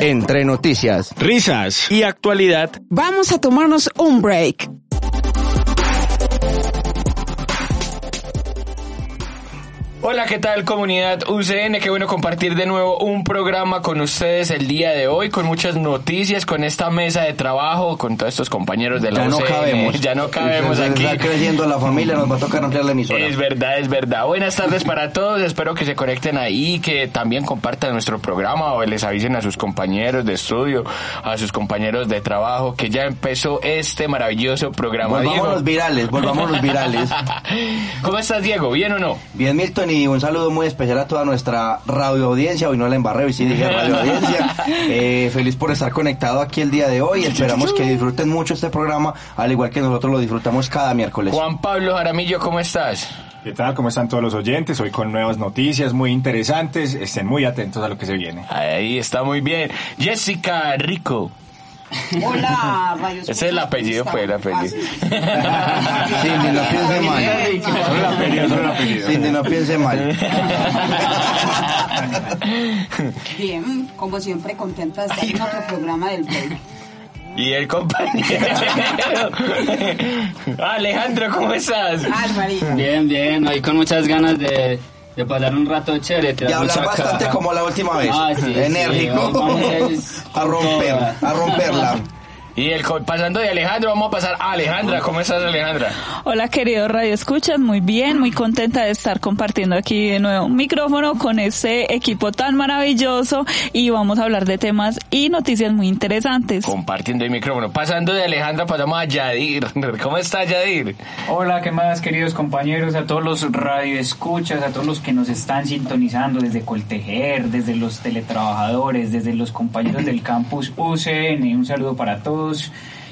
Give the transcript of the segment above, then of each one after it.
Entre noticias, risas. Y actualidad, vamos a tomarnos un break. Hola, ¿qué tal comunidad UCN? Qué bueno compartir de nuevo un programa con ustedes el día de hoy, con muchas noticias, con esta mesa de trabajo, con todos estos compañeros de la ya UCN. No cabemos. Ya no cabemos aquí. Está creciendo la familia, nos va a tocar ampliar la emisora. Es verdad, es verdad. Buenas tardes para todos, espero que se conecten ahí, que también compartan nuestro programa o les avisen a sus compañeros de estudio, a sus compañeros de trabajo, que ya empezó este maravilloso programa. Volvamos Diego. los virales, volvamos los virales. ¿Cómo estás, Diego? ¿Bien o no? Bien, Milton, y un saludo muy especial a toda nuestra radio audiencia. Hoy no la embarré, hoy sí dije radio audiencia. Eh, feliz por estar conectado aquí el día de hoy. Esperamos que disfruten mucho este programa, al igual que nosotros lo disfrutamos cada miércoles. Juan Pablo Jaramillo, ¿cómo estás? ¿Qué tal? ¿Cómo están todos los oyentes? Hoy con nuevas noticias muy interesantes. Estén muy atentos a lo que se viene. Ahí está muy bien. Jessica Rico. Hola, Radio Ese es el apellido, pues, el apellido. Cindy, no piense mal. Solo el apellido, solo el apellido. Cindy, no piense mal. Bien, como siempre, contenta de estar en otro programa del break. Y el compañero. Alejandro, ¿cómo estás? Bien, bien, hoy con muchas ganas de, de pasar un rato chévere. Y tirar hablar bastante caja. como la última vez. Ah, sí, sí, Enérgico. a a romper, a romperla. Y el pasando de Alejandro, vamos a pasar a Alejandra. ¿Cómo estás, Alejandra? Hola queridos Radio Escuchas, muy bien, muy contenta de estar compartiendo aquí de nuevo un micrófono con este equipo tan maravilloso y vamos a hablar de temas y noticias muy interesantes. Compartiendo el micrófono. Pasando de Alejandra, pasamos a Yadir. ¿Cómo estás, Yadir? Hola, ¿qué más queridos compañeros? A todos los radioescuchas, a todos los que nos están sintonizando desde Coltejer, desde los teletrabajadores, desde los compañeros del campus UCN, un saludo para todos.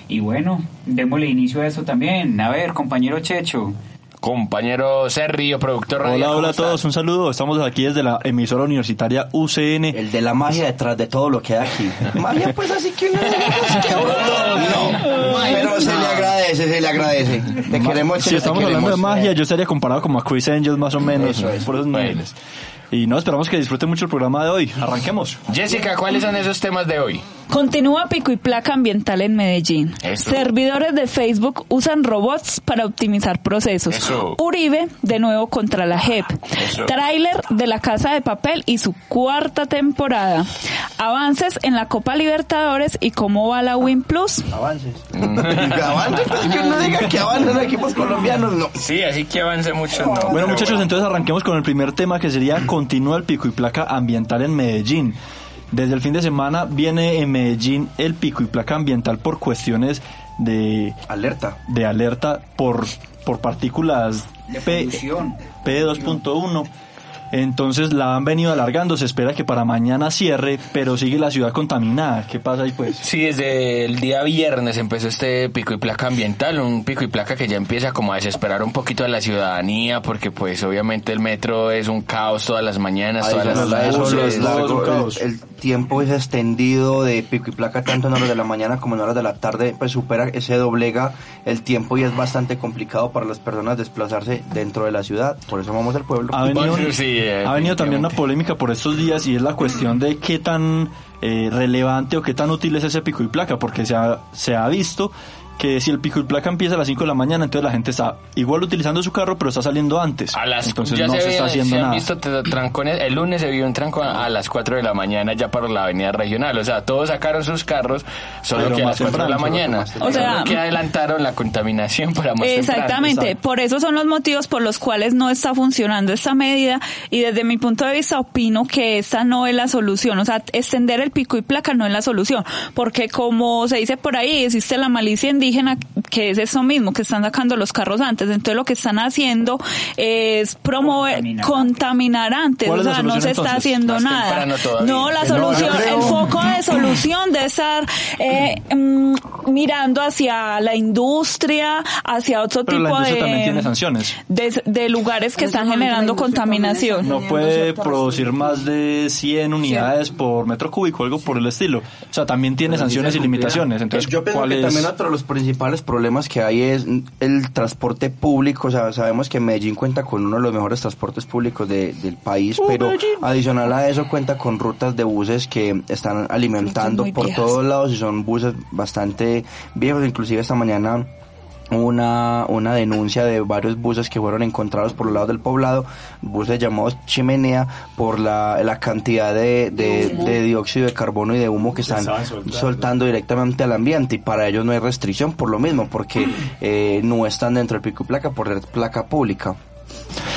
Y bueno, démosle inicio a esto también. A ver, compañero Checho. Compañero Sergio, productor radio. Hola, ¿cómo hola a todos, un saludo. Estamos aquí desde la emisora universitaria UCN. El de la magia detrás de todo lo que hay aquí. Magia, pues así que que bruto. No, pero se le agradece, se le agradece. Te queremos, Si te estamos hablando de magia, yo estaría comparado como a Chris Angel más o menos, Eso es. por esos niveles. Y no, esperamos que disfruten mucho el programa de hoy. Arranquemos. Jessica, ¿cuáles son esos temas de hoy? Continúa pico y placa ambiental en Medellín. Eso. Servidores de Facebook usan robots para optimizar procesos. Eso. Uribe de nuevo contra la JEP. Eso. Tráiler de la Casa de Papel y su cuarta temporada. Avances en la Copa Libertadores y cómo va la Win Plus. Avances. Avances, pues que no diga que equipos colombianos, no. Sí, así que avance mucho. No, Bueno, Pero muchachos, entonces arranquemos con el primer tema que sería continúa el pico y placa ambiental en Medellín. Desde el fin de semana viene en Medellín el pico y placa ambiental por cuestiones de, Alerta. de alerta por, por partículas P- polución. P2.1. Entonces la han venido alargando, se espera que para mañana cierre, pero sigue la ciudad contaminada. ¿Qué pasa ahí pues? Sí, desde el día viernes empezó este pico y placa ambiental, un pico y placa que ya empieza como a desesperar un poquito a la ciudadanía, porque pues obviamente el metro es un caos todas las mañanas, todas las caos. el, tiempo es extendido de pico y placa tanto en horas de la mañana como en horas de la tarde, pues supera, se doblega el tiempo y es bastante complicado para las personas desplazarse dentro de la ciudad. Por eso vamos al pueblo. Ha venido, Bueno, sí, ha venido también una polémica por estos días y es la cuestión de qué tan eh, relevante o qué tan útil es ese pico y placa, porque se ha, se ha visto que si el pico y placa empieza a las 5 de la mañana, entonces la gente está igual utilizando su carro, pero está saliendo antes. A las, entonces ya no se, se, está haciendo se nada. visto t- trancones, el lunes se vio un tranco a, a las 4 de la mañana ya para la avenida regional, o sea, todos sacaron sus carros, solo Pero que a más las 4 de la mañana. O sea, Solo que adelantaron la contaminación para más Exactamente, por eso son los motivos por los cuales no está funcionando esta medida y desde mi punto de vista opino que esta no es la solución, o sea, extender el pico y placa no es la solución, porque como se dice por ahí, existe la malicia indígena que es eso mismo, que están sacando los carros antes, entonces lo que están haciendo es promover, Contaminar. contaminar antes, ¿Cuál o sea, no se está entonces? haciendo Más nada. No, la no, yo solución, creo- el foco de solución debe estar eh, mm, mirando hacia la industria, hacia otro Pero tipo de, también tiene sanciones. de, de lugares que están generando contaminación. No puede producir más de 100 unidades por metro cúbico, algo por el estilo. O sea, también tiene sanciones y limitaciones. Entonces, yo pienso ¿cuál que es? también otro de los principales problemas que hay es el transporte público. O sea, sabemos que Medellín cuenta con uno de los mejores transportes públicos de- del país, Oh, pero Medellín. adicional a eso cuenta con rutas de buses que están alimentando por viejas. todos lados y son buses bastante viejos. Inclusive esta mañana una, una denuncia de varios buses que fueron encontrados por los lados del poblado, buses llamados chimenea, por la, la cantidad de, de, de dióxido de carbono y de humo que están soltando. soltando directamente al ambiente y para ellos no hay restricción por lo mismo, porque eh, no están dentro del pico y placa por ser placa pública.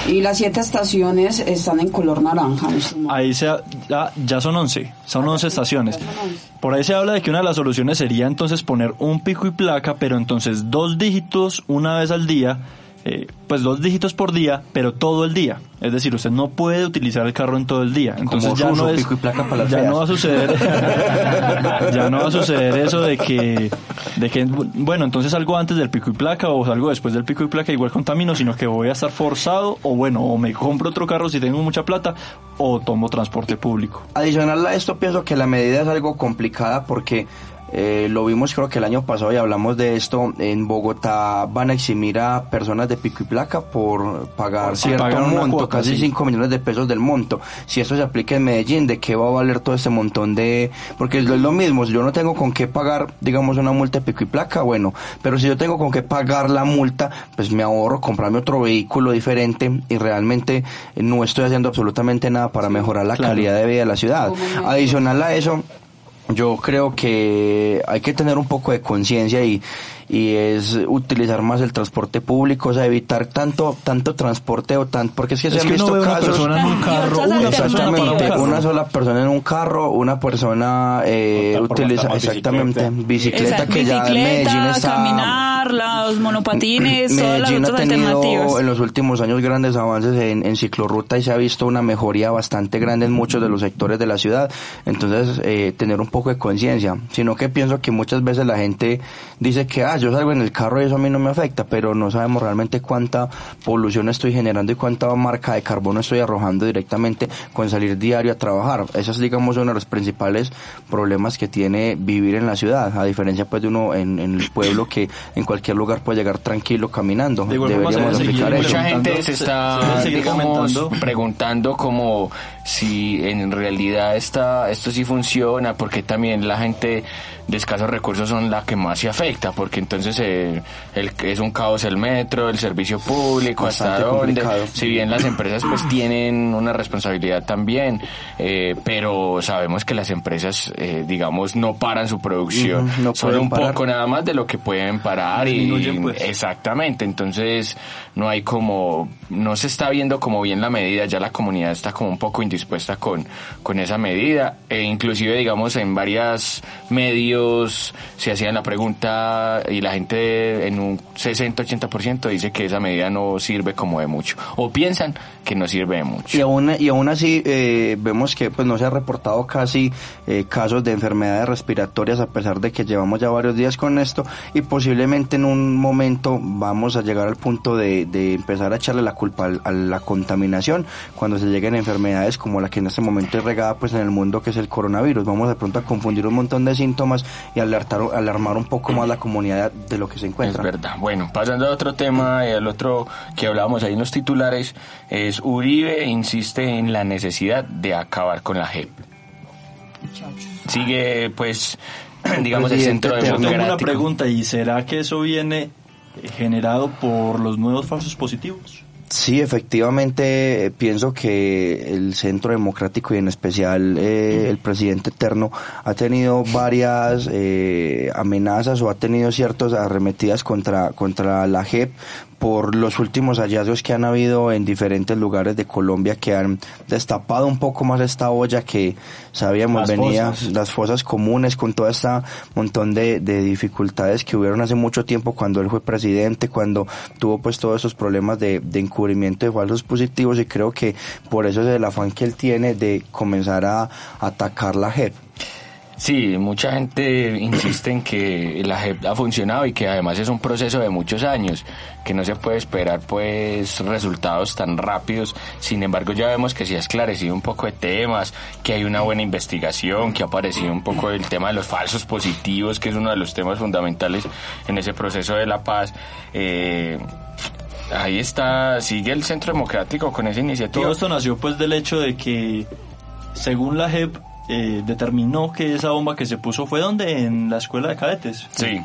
Y las siete estaciones están en color naranja. en. Ahí se, ha- ya, ya son 11, son 11 estaciones. Por ahí se habla de que una de las soluciones sería entonces poner un pico y placa, pero entonces dos dígitos una vez al día, eh, pues dos dígitos por día, pero todo el día. Es decir, usted no puede utilizar el carro en todo el día. Entonces Como ya no es, pico y placa para las ya feas. no va a suceder, ya no va a suceder eso de que, de que, bueno, entonces salgo antes del pico y placa o salgo después del pico y placa igual contamino, sino que voy a estar forzado o bueno, o me compro otro carro si tengo mucha plata o tomo transporte público. Adicional a esto, pienso que la medida es algo complicada porque eh, lo vimos creo que el año pasado y hablamos de esto. En Bogotá van a eximir a personas de pico y placa por pagar Por cierto pagar monto, cuota, casi sí. 5 millones de pesos del monto. Si esto se aplica en Medellín, ¿de qué va a valer todo este montón de...? Porque es lo mismo, si yo no tengo con qué pagar, digamos, una multa de pico y placa, bueno, pero si yo tengo con qué pagar la multa, pues me ahorro comprarme otro vehículo diferente y realmente no estoy haciendo absolutamente nada para mejorar la Claro. calidad de vida de la ciudad. Adicional a eso, yo creo que hay que tener un poco de conciencia y, y es utilizar más el transporte público, o sea, evitar tanto tanto transporte o tan porque es que se Es han que uno visto ve una casos persona en un carro, una Exactamente, carro. una sola persona en un carro, una persona eh, utiliza exactamente bicicleta, Exacto, que ya en Medellín bicicleta, está monopatines, todas las ha tenido alternativas. en los últimos años grandes avances en, en ciclorruta y se ha visto una mejoría bastante grande en muchos de los sectores de la ciudad. Entonces, eh, tener un poco de conciencia. Sino que pienso que muchas veces la gente dice que, ah, yo salgo en el carro y eso a mí no me afecta, pero no sabemos realmente cuánta polución estoy generando y cuánta marca de carbono estoy arrojando directamente con salir diario a trabajar. Ese es, digamos, uno de los principales problemas que tiene vivir en la ciudad, a diferencia pues de uno en, en el pueblo que en cualquier lugar puede llegar tranquilo caminando. De igual forma, se Deberíamos aplicar eso. Mucha gente se está se digamos, preguntando como si en realidad esta, esto sí funciona, porque también la gente de escasos recursos son la que más se afecta, porque entonces eh, el, es un caos el metro, el servicio público, hasta Bastante dónde. Si bien las empresas pues tienen una responsabilidad también, eh, pero sabemos que las empresas, eh, digamos, no paran su producción, Ujú, no son un parar. poco nada más de lo que pueden parar y pues. Exactamente, entonces no hay como, no se está viendo como bien la medida, ya la comunidad está como un poco indispuesta con, con esa medida, e inclusive digamos en varios medios se hacían la pregunta y la gente en un 60-80% dice que esa medida no sirve como de mucho, o piensan que no sirve de mucho. Y aún, y aún así eh, vemos que pues no se ha reportado casi eh, casos de enfermedades respiratorias a pesar de que llevamos ya varios días con esto y posiblemente en un momento vamos a llegar al punto de, de empezar a echarle la culpa a la contaminación cuando se lleguen enfermedades como la que en este momento es regada pues en el mundo que es el coronavirus. Vamos de pronto a confundir un montón de síntomas y alertar, alarmar un poco más la comunidad de lo que se Es encuentra. verdad. Bueno, pasando a otro tema, eh, el otro que hablábamos ahí en los titulares, es Uribe insiste en la necesidad de acabar con la JEP. Sigue, pues, digamos, el centro eterno. Tengo una pregunta, ¿y será que eso viene eh, generado por los nuevos falsos positivos? Sí, efectivamente, eh, pienso que el Centro Democrático y en especial eh, el presidente eterno ha tenido varias eh, amenazas o ha tenido ciertas arremetidas contra, contra la JEP por los últimos hallazgos que han habido en diferentes lugares de Colombia que han destapado un poco más esta olla que sabíamos Las venía fosas. las fosas comunes con todo este montón de, de dificultades que hubieron hace mucho tiempo cuando él fue presidente, cuando tuvo pues todos esos problemas de, de encubrimiento de falsos positivos y creo que por eso es el afán que él tiene de comenzar a atacar la JEP. Sí, mucha gente insiste en que la JEP ha funcionado y que además es un proceso de muchos años, que no se puede esperar pues resultados tan rápidos. Sin embargo, ya vemos que se ha esclarecido un poco de temas, que hay una buena investigación, que ha aparecido un poco el tema de los falsos positivos, que es uno de los temas fundamentales en ese proceso de la paz. Eh, ahí está, sigue el Centro Democrático con esa iniciativa. Todo esto nació pues del hecho de que, según la JEP, eh, determinó que esa bomba que se puso fue donde en la escuela de cadetes. Sí.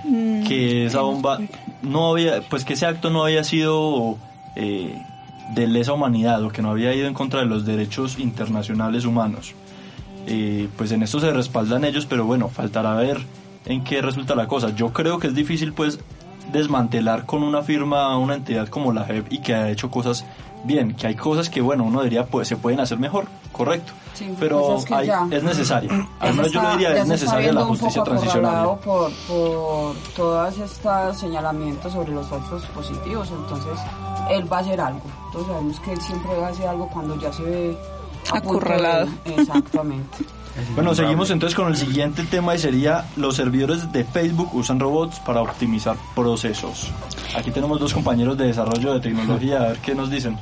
que esa bomba no había pues que ese acto no había sido eh, de lesa humanidad o que no había ido en contra de los derechos internacionales humanos. Eh, pues en esto se respaldan ellos pero bueno faltará ver en qué resulta la cosa. Yo creo que es difícil pues desmantelar con una firma una entidad como la JEP y que ha hecho cosas bien que hay cosas que bueno uno diría pues se pueden hacer mejor correcto. Sí, pero pues es que hay- es necesario. Al menos yo lo diría es necesaria la justicia transicional. por, por todas estas señalamientos sobre los falsos positivos, entonces él va a hacer algo. Todos sabemos que él siempre va a hacer algo cuando ya se ve a punto de- Acorralado. Exactamente. Bueno, seguimos entonces con el siguiente tema y sería los servidores de Facebook usan robots para optimizar procesos. Aquí tenemos dos compañeros de desarrollo de tecnología, a ver qué nos dicen.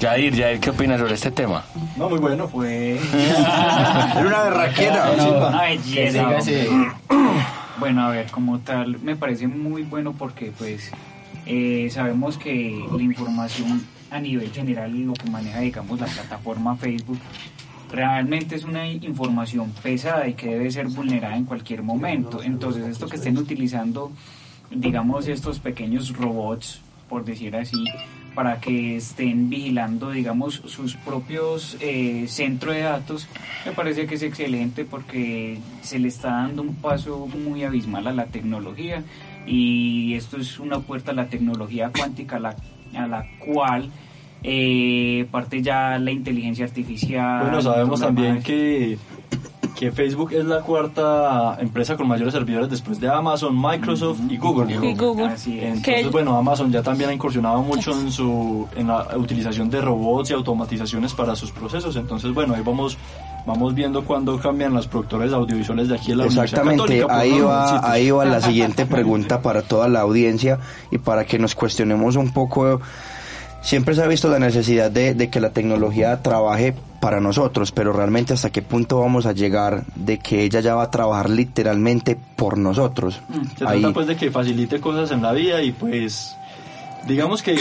Yair, Yair, ¿qué opinas sobre este tema? No, muy bueno. Pues. Era una berraquera. Una belleza. Bueno, a ver, como tal, me parece muy bueno porque, pues, eh, sabemos que la información a nivel general lo que maneja, digamos, la plataforma Facebook, realmente es una información pesada y que debe ser vulnerada en cualquier momento. Entonces, esto que estén utilizando, digamos, estos pequeños robots, por decir así, para que estén vigilando, digamos, sus propios eh, centros de datos, me parece que es excelente porque se le está dando un paso muy abismal a la tecnología y esto es una puerta a la tecnología cuántica a la cual eh, parte ya la inteligencia artificial. Bueno, sabemos también demás. que, que Facebook es la cuarta empresa con mayores servidores después de Amazon, Microsoft y Google. Y Google. Así es. Entonces, bueno, Amazon ya también ha incursionado mucho en su en la utilización de robots y automatizaciones para sus procesos. Entonces, bueno, ahí vamos vamos viendo cuándo cambian los productores audiovisuales de aquí en la Universidad Exactamente, Católica, por ahí va, ahí va la siguiente pregunta para toda la audiencia y para que nos cuestionemos un poco. Siempre se ha visto la necesidad de, de que la tecnología trabaje para nosotros, pero realmente hasta qué punto vamos a llegar de que ella ya va a trabajar literalmente por nosotros. Se Ahí, trata pues de que facilite cosas en la vida y pues digamos que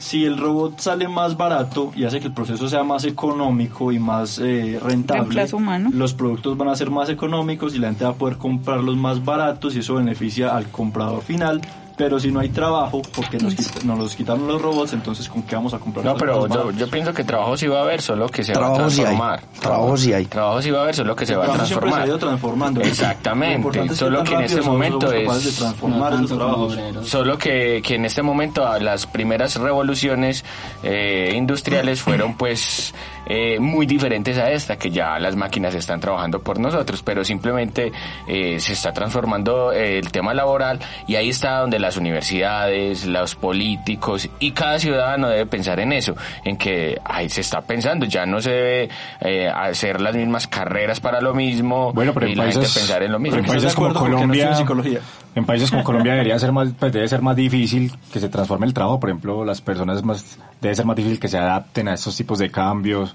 si el robot sale más barato y hace que el proceso sea más económico y más eh, rentable, los productos van a ser más económicos y la gente va a poder comprarlos más baratos y eso beneficia al comprador final. Pero si no hay trabajo, porque nos, quit- nos los quitaron los robots, entonces ¿con qué vamos a comprar? No, pero yo, pienso que trabajo sí va a haber, solo que se va a Trabajo sí hay. transformar. Trabajo sí hay. Trabajo sí va a haber, solo que se va a siempre se ha transformar. ido transformando. Exactamente, es solo que en este somos momento capaces es- de transformar No trabajos. Solo que, que en este momento a las primeras revoluciones eh, industriales fueron pues eh, muy diferentes a esta, que ya las máquinas están trabajando por nosotros, pero simplemente eh, se está transformando eh, el tema laboral y ahí está donde las universidades, los políticos y cada ciudadano debe pensar en eso, en que ahí se está pensando, ya no se debe eh, hacer las mismas carreras para lo mismo Bueno, pero y en la gente países, pensar en lo mismo. pero en ¿Estás de países como no Colombia, en países como Colombia debería ser más, pues debe ser más difícil que se transforme el trabajo. Por ejemplo, las personas más, debe ser más difícil que se adapten a estos tipos de cambios.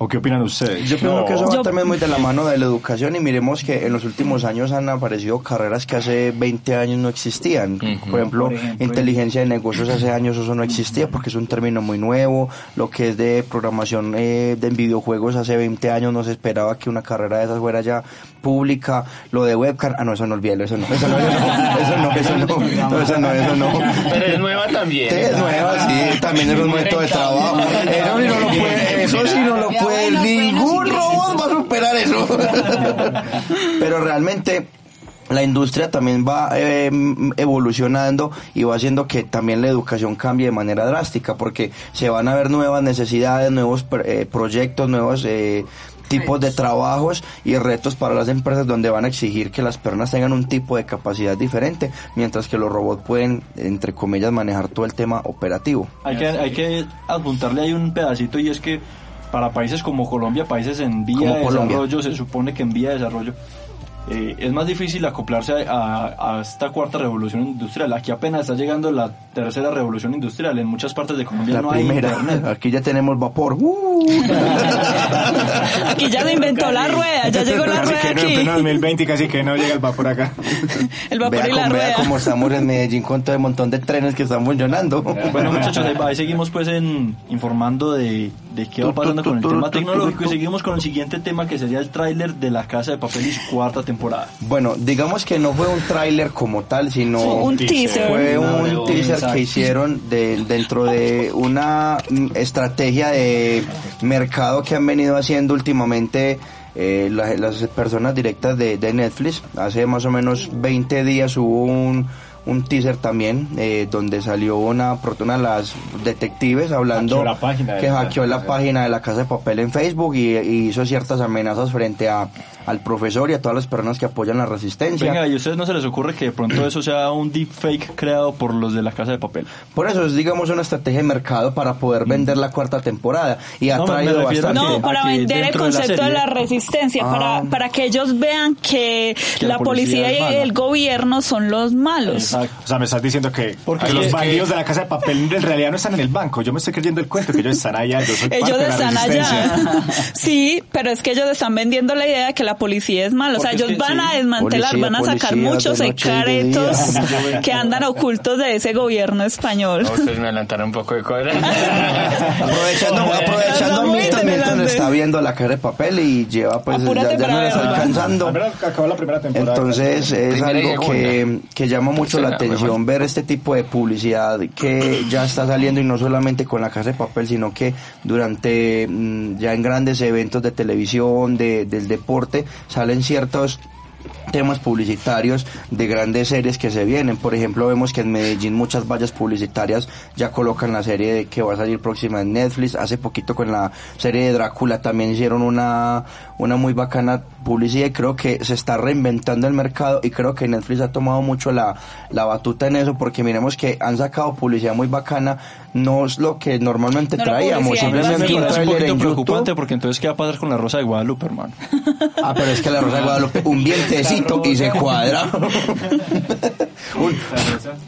¿O qué opinan ustedes? Yo pienso No. que eso va Yo- también muy de la mano de la educación y miremos que en los últimos años han aparecido carreras que hace 20 años no existían. Por ejemplo, Por ejemplo, inteligencia de negocios hace años eso no existía porque es un término muy nuevo. Lo que es de programación eh, de videojuegos hace 20 años no se esperaba que una carrera de esas fuera ya pública. Lo de webcam, ah no, eso no olvídalo, eso no, eso no, eso no, eso no, eso no, no, eso no, eso no. Pero es nueva también. Sí, es nueva, sí, también es un método de trabajo. Eso sí no lo puede, eso sí no lo puede, ningún robot va a superar eso. Pero realmente la industria también va eh, evolucionando y va haciendo que también la educación cambie de manera drástica porque se van a ver nuevas necesidades, nuevos eh, proyectos, nuevos eh, tipos de trabajos y retos para las empresas donde van a exigir que las personas tengan un tipo de capacidad diferente, mientras que los robots pueden, entre comillas, manejar todo el tema operativo. Hay que, hay que adjuntarle ahí un pedacito y es que para países como Colombia, países en vía Como de Colombia. desarrollo, se supone que en vía de desarrollo, eh, es más difícil acoplarse a, a esta cuarta revolución industrial. Aquí apenas está llegando la tercera revolución industrial. En muchas partes de Colombia La no hay primera. internet. Aquí ya tenemos vapor. ¡Uh! Aquí ya se inventó la rueda, ya llegó la Casi rueda que no, en aquí. pleno 2020 casi que no llega el vapor acá. El vapor Vea, y la cómo- vea rueda. cómo estamos en Medellín con todo el montón de trenes que están funcionando. Bueno muchachos, ahí, ahí seguimos pues en, informando de, de qué va pasando con el tema tecnológico y seguimos con el siguiente tema que sería el tráiler de La Casa de Papel y su cuarta temporada. Bueno, digamos que no fue un tráiler como tal, sino Un teaser. fue un teaser que hicieron de, dentro de una mm, estrategia de mercado que han venido haciendo últimamente eh, la- las personas directas de, de Netflix. Hace más o menos 20 días hubo un, un teaser también eh, donde salió una, una de las detectives hablando Hackeó la página de que hackeó la página de la Casa de Papel en Facebook y, y hizo ciertas amenazas frente a, al profesor y a todas las personas que apoyan la resistencia. Venga, ¿y a ustedes no se les ocurre que de pronto eso sea un deepfake creado por los de La Casa de Papel? Por eso es, digamos, una estrategia de mercado para poder vender la cuarta temporada. Y ha No, me- me traído bastante. No, para vender el dentro de la concepto de la, resistencia, Ah. para, para que ellos vean que, Que la, la policía, y el gobierno son los malos. Exacto. O sea, me estás diciendo que, Porque que es los que- bandidos de la casa de papel en realidad no están en el banco. Yo me estoy creyendo el cuento que ellos están allá. Yo soy parte Ellos de la están allá. Sí, pero es que ellos están vendiendo la idea de que la policía es mala. O sea, ellos van sí. a desmantelar, Policía, van a sacar policía, muchos secretos que andan ocultos de ese gobierno español. No, ustedes me adelantaron un poco de cosas. Aprovechando, aprovechando Milton, está viendo la cara de papel y lleva pues ya, Apúrate ya para no le está verla. alcanzando. Acabó la primera temporada. Entonces es algo que, que llama mucho la atención ver este tipo de publicidad que ya está saliendo y no solamente con la casa de papel, sino que durante mm, ya en grandes eventos de televisión, de, del deporte, salen ciertos temas publicitarios de grandes series que se vienen. Por ejemplo, vemos que en Medellín muchas vallas publicitarias ya colocan la serie de que va a salir próxima en Netflix. Hace poquito con la serie de Drácula también hicieron una, una muy bacana publicidad y creo que se está reinventando el mercado y creo que Netflix ha tomado mucho la, la batuta en eso porque miremos que han sacado publicidad muy bacana. No es lo que normalmente No traíamos, simplemente Me un poquito preocupante YouTube. porque entonces ¿qué va a pasar con la Rosa de Guadalupe, hermano? Ah, pero es que la Rosa de Guadalupe, un y se cuadra. Un-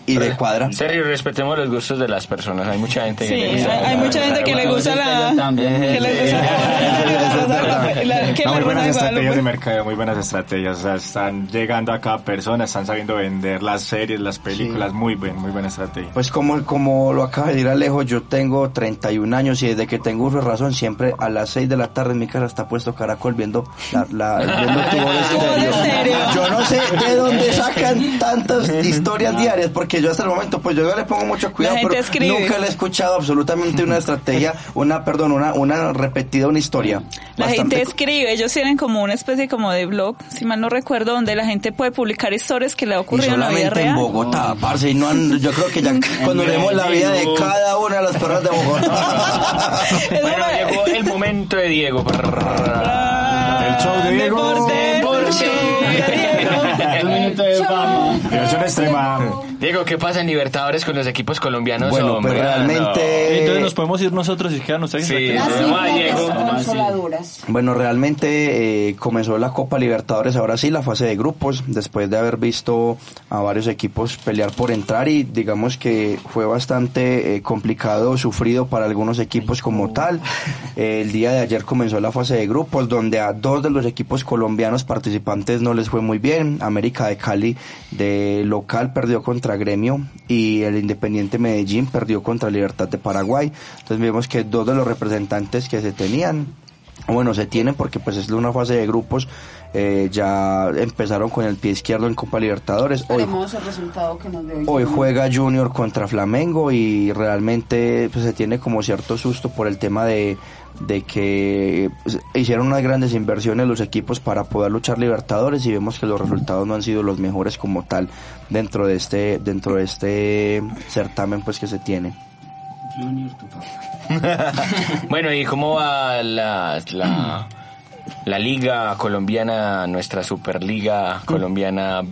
y de cuadra. En serio, respetemos los gustos de las personas. Hay mucha gente que Sí, le hay, gusta. hay mucha gente que le gusta la... también. Que le gusta Eso es verdad. la... que No, la muy buenas estrategias de Guadalupe. mercadeo, muy buenas estrategias. O sea, están llegando a cada persona, están sabiendo vender las series, las películas. Muy buen, muy buena estrategia. Pues como, como lo acaba de decir Alejo, yo tengo 31 años y desde que tengo uso de razón, siempre a las 6 de la tarde en mi casa está puesto Caracol viendo, la, la- viendo tubo de Tubo de estéreo. Yo no sé de dónde sacan tantas historias diarias, porque yo hasta el momento, pues yo no le pongo mucho cuidado, La gente pero escribe. nunca le he escuchado absolutamente una estrategia, una, perdón, una, una repetida, una historia. La Bastante gente escribe, ellos tienen como una especie como de blog, si mal no recuerdo, donde la gente puede publicar historias que le ha Y ocurrido en la vida solamente en real. Bogotá, parce, y no han- yo creo que ya cuando vemos la vida de cada una de las personas de Bogotá. Bueno, llegó el momento de Diego. El show de Diego. Deporte, de Diego. Diversión extrema. Diego, ¿qué pasa en Libertadores con los equipos colombianos? Bueno, hombre? pues Ah, realmente... Entonces nos podemos ir nosotros y quedan ustedes. Sí. Ah, consoladuras. Bueno, realmente eh, comenzó la Copa Libertadores, ahora sí, la fase de grupos, después de haber visto a varios equipos pelear por entrar y digamos que fue bastante eh, complicado, sufrido para algunos equipos como tal. Eh, el día de ayer comenzó la fase de grupos, donde a dos de los equipos colombianos participantes no les fue muy bien. América de Cali de local perdió contra Gremio y el Independiente Medellín perdió contra Libertad de Paraguay. Entonces vemos que dos de los representantes que se tenían bueno, se tienen porque pues es una fase de grupos, eh, ya empezaron con el pie izquierdo en Copa Libertadores. Hoy, Esperemos el resultado que nos dé hoy juega Junior contra Flamengo y realmente pues, se tiene como cierto susto por el tema de, de que pues, hicieron unas grandes inversiones los equipos para poder luchar Libertadores y vemos que los resultados no han sido los mejores como tal dentro de este dentro de este certamen pues que se tiene. Junior, tu papá. Bueno, ¿y cómo va la, la, la liga colombiana, nuestra superliga colombiana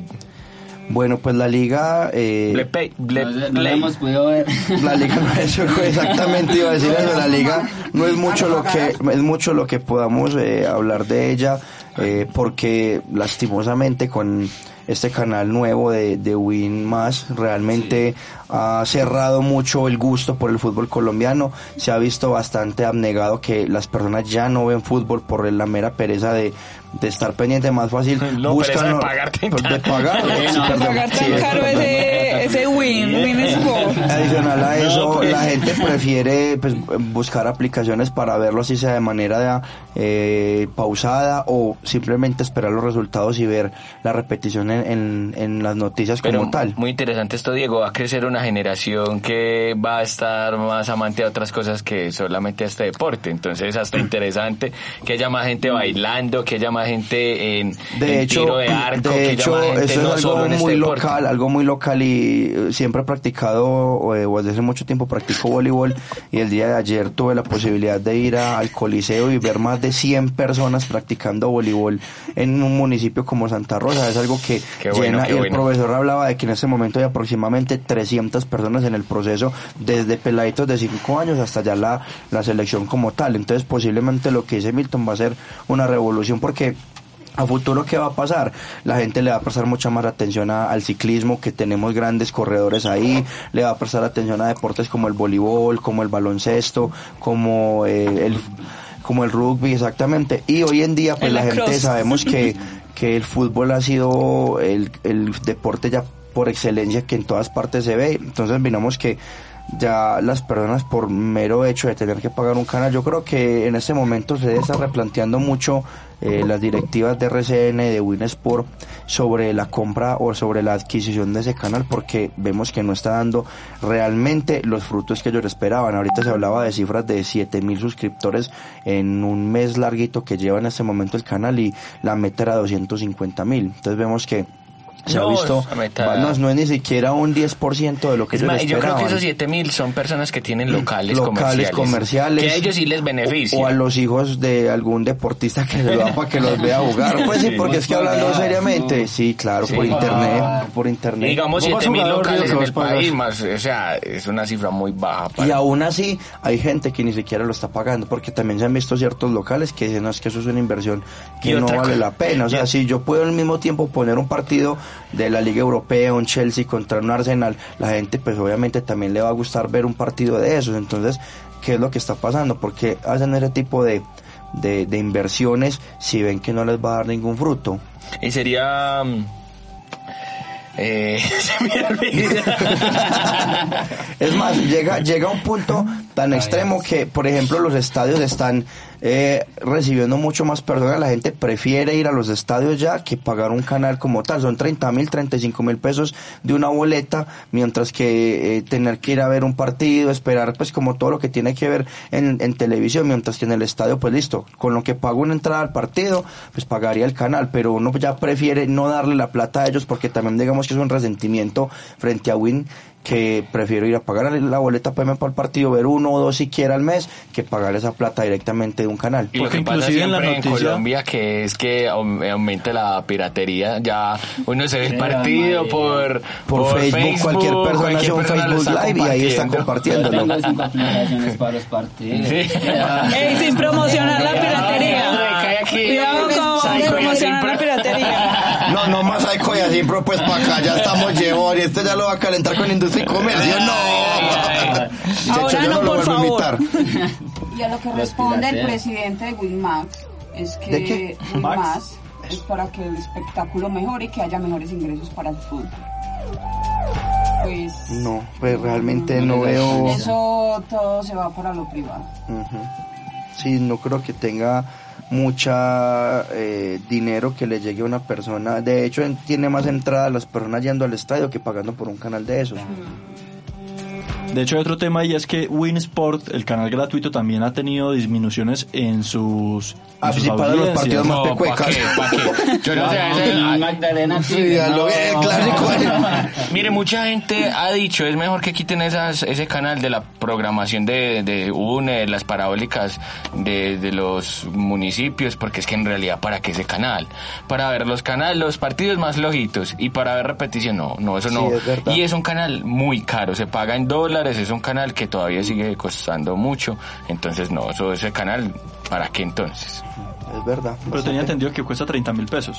Bueno, pues la liga... eh, ble- No, hemos podido ver. la liga no es exactamente iba a decir eso la liga no es mucho lo que es mucho lo que podamos eh, hablar de ella eh, porque lastimosamente con este canal nuevo de, de Win Más realmente ha cerrado mucho el gusto por el fútbol colombiano. Se ha visto bastante abnegado que las personas ya no ven fútbol por la mera pereza de, de estar pendiente más fácil No, pereza de pagar tan de pagar Sí, sí, no. perdón, Pagar tan sí, caro perdón. ese, ese win, win sport. Adicional a eso, pues. la gente prefiere pues, buscar aplicaciones para verlo así sea de manera eh, pausada o simplemente esperar los resultados y ver la repetición en, en, en las noticias Pero como tal. muy interesante esto, Diego. Va a crecer una generación que va a estar más amante de otras cosas que solamente este deporte. Entonces, hasta interesante que haya más gente bailando, que haya más gente en, De en hecho, tiro de arco, de que hecho haya más gente eso no es solo algo en este muy deporte. local, algo muy local y eh, siempre he practicado, eh, o desde hace mucho tiempo practico voleibol y el día de ayer tuve la posibilidad de ir a- al Coliseo y ver más de 100 personas practicando voleibol en un municipio como Santa Rosa. Es algo que bueno, llena y el bueno. profesor hablaba de que en este momento hay aproximadamente 300 personas en el proceso, desde peladitos de 5 años hasta ya la, la selección como tal. Entonces posiblemente lo que dice Milton va a ser una revolución porque a futuro, ¿qué va a pasar? La gente le va a prestar mucha más atención a- al ciclismo, que tenemos grandes corredores ahí, le va a prestar atención a deportes como el voleibol, como el baloncesto, como eh, el como el rugby, exactamente. Y hoy en día, pues El la gente sabemos que, que el fútbol ha sido el, el deporte ya por excelencia que en todas partes se ve. Entonces, miramos que ya las personas por mero hecho de tener que pagar un canal, yo creo que en este momento se está replanteando mucho eh, las directivas de RCN, de Winsport, sobre la compra o sobre la adquisición de ese canal, porque vemos que no está dando realmente los frutos que ellos esperaban. Ahorita se hablaba de cifras de 7 mil suscriptores en un mes larguito que lleva en este momento el canal y la meta era 250 mil. Entonces vemos que se No, ha visto, no, no es ni siquiera un 10% de lo que Es ellos más, yo creo que esos 7 mil son personas que tienen locales, locales comerciales. comerciales. Que a ellos sí les beneficia. o a los hijos de algún deportista que se da para que los vea jugar. Pues sí porque es que hablando seriamente sí claro por internet por internet. Digamos Vos vas 7 mil jugador, locales Diego, en el país, más, o sea, es una cifra muy baja. y Para... aún así hay gente que ni siquiera lo está pagando porque también se han visto ciertos locales que dicen no es que eso es una inversión que Y no vale la pena o sea si yo puedo al mismo tiempo poner un partido de la Liga Europea un Chelsea contra un Arsenal la gente pues obviamente también le va a gustar ver un partido de esos. Entonces qué es lo que está pasando porque hacen ese tipo de de, de inversiones si ven que no les va a dar ningún fruto Y sería... mm, Eh, se me olvida. Es más, llega, llega a un punto tan extremo que, por ejemplo, los estadios están eh, recibiendo mucho más personas. La gente prefiere ir a los estadios ya que pagar un canal como tal. Son 30 mil, 35 mil pesos de una boleta, mientras que eh, tener que ir a ver un partido, esperar pues como todo lo que tiene que ver en, en televisión, mientras que en el estadio pues listo, con lo que pago una entrada al partido, pues pagaría el canal, pero uno ya prefiere no darle la plata a ellos porque también digamos que es un resentimiento frente a Win que prefiero ir a pagar la boleta para irme para el partido, ver uno o dos siquiera al mes, que pagar esa plata directamente de un canal. Y lo Porque que pasa inclusive en la siempre en, noticia- Colombia que es que aum- aumente la piratería. Ya uno se ve el partido madre. por, Por, Facebook, cualquier persona cualquier hace un lo Facebook Live y ahí está Yo compartiéndolo. tengo cinco aplicaciones para los partidos. Sí. Ey, sin promocionar la piratería. Cuidado con promocionar. No, no y así, pero pues para acá ya estamos llevos y esto ya lo va a calentar con industria y comercio. No, Ahora yo no, no lo por vuelvo a favor. invitar. Y a lo que responde el presidente de Winmax es ¿De que qué? Winmax es para que el espectáculo mejore y que haya mejores ingresos para el fútbol. Pues No, pues realmente no veo. eso todo se va para lo privado. Ujú. Sí, no creo que tenga mucha eh, dinero que le llegue a una persona. De hecho, en- tiene más entrada las personas yendo al estadio que pagando por un canal de esos. De de hecho hay otro tema y es que Winsport, el canal gratuito, también ha tenido disminuciones en sus, en Ah, sus sí, para los partidos más No, ¿pa' pecuecas. qué? ¿Pa' qué? Yo no sé, No, Magdalena Sí, Tigre, ya lo no. vi, el clásico. Mire, mucha gente ha dicho, es mejor que quiten esas, ese canal de la programación de, de UNE, las parabólicas de, de los municipios, porque es que en realidad, ¿para qué ese canal? Para ver los canales, los partidos más lojitos y para ver repetición, no, no, eso Sí, no. es y es un canal muy caro, se paga en dólares, es un canal que todavía sigue costando mucho, entonces no, eso ese canal, ¿para qué entonces? Es verdad. Pero tenía entendido que cuesta 30 mil pesos.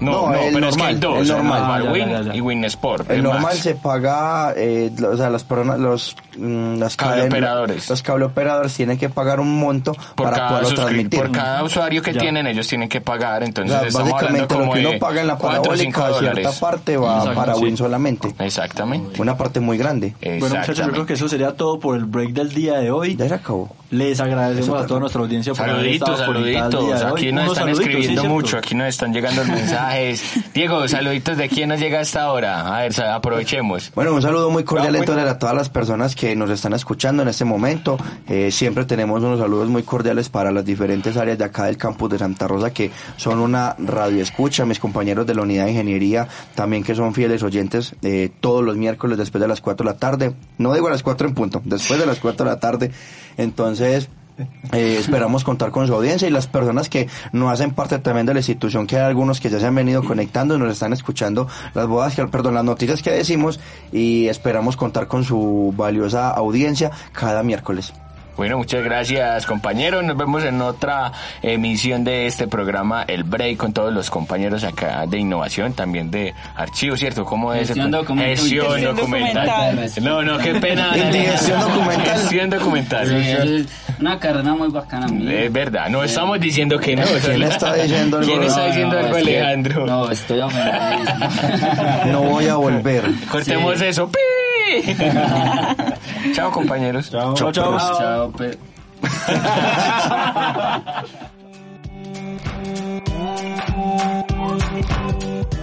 No, No, no, el pero es que hay normal, dos, el normal. Ah, ya, Win ya, ya. y Win Sport. El normal se paga, eh, lo- o sea, las personas, los, mm, las Cable caden- operadores. Los cable operadores tienen que pagar un monto por para cada, poderlo transmitir. por cada usuario que Ya. tienen ellos tienen que pagar O entonces sea, estamos hablando básicamente lo como que de uno paga en la parabólica, cierta parte va Exacto, para sí. Win solamente. exactamente Una parte muy grande. Bueno muchachos, yo creo que eso sería todo por el break del día de hoy. Ya se acabó. Les agradecemos a toda nuestra audiencia por Saluditos, saluditos. Aquí nos están escribiendo mucho, aquí nos están llegando los mensajes. Diego, saluditos de quién nos llega hasta ahora. A ver, aprovechemos. Bueno, un saludo muy cordial muy- entonces a todas las personas que nos están escuchando en este momento. Eh, siempre tenemos unos saludos muy cordiales para las diferentes áreas de acá del campus de Santa Rosa que son una radio escucha. Mis compañeros de la unidad de ingeniería también que son fieles oyentes eh, todos los miércoles después de las 4 de la tarde. No digo a las 4 en punto, después de las 4 de la tarde. Entonces... Eh, esperamos contar con su audiencia y las personas que no hacen parte también de la institución, que hay algunos que ya se han venido conectando y nos están escuchando las bodas, que, perdón, las noticias que decimos y esperamos contar con su valiosa audiencia cada miércoles. Bueno, muchas gracias compañeros. Nos vemos en otra emisión de este programa, El Break, con todos los compañeros acá de innovación, también de archivo, ¿cierto? ¿Cómo es? Gestión documental. Gestión Gestión documental. documental. No, no, qué pena. Indigestión documental. Gestión documental. Sí, es una carrera muy bacana. mía. Es verdad, no estamos diciendo que no. ¿Quién está diciendo algo? ¿Quién está No, diciendo no, algo, Alejandro? No, estoy. No voy a volver. Cortemos Sí. eso. Chao, compañeros. Chao, chao. Chao, pe-